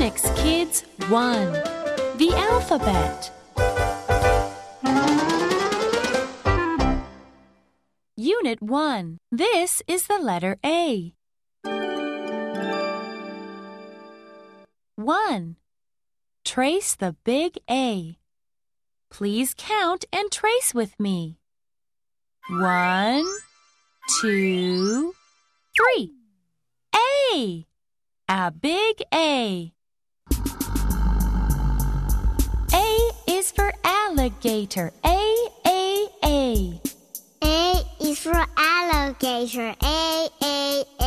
Phonics Kids 1 The Alphabet. Unit 1. This is the letter A. 1. Trace the big A. Please count and trace with me. One, two, three. A. A big A. alligator. A, A, A. A is for alligator. A, A, A.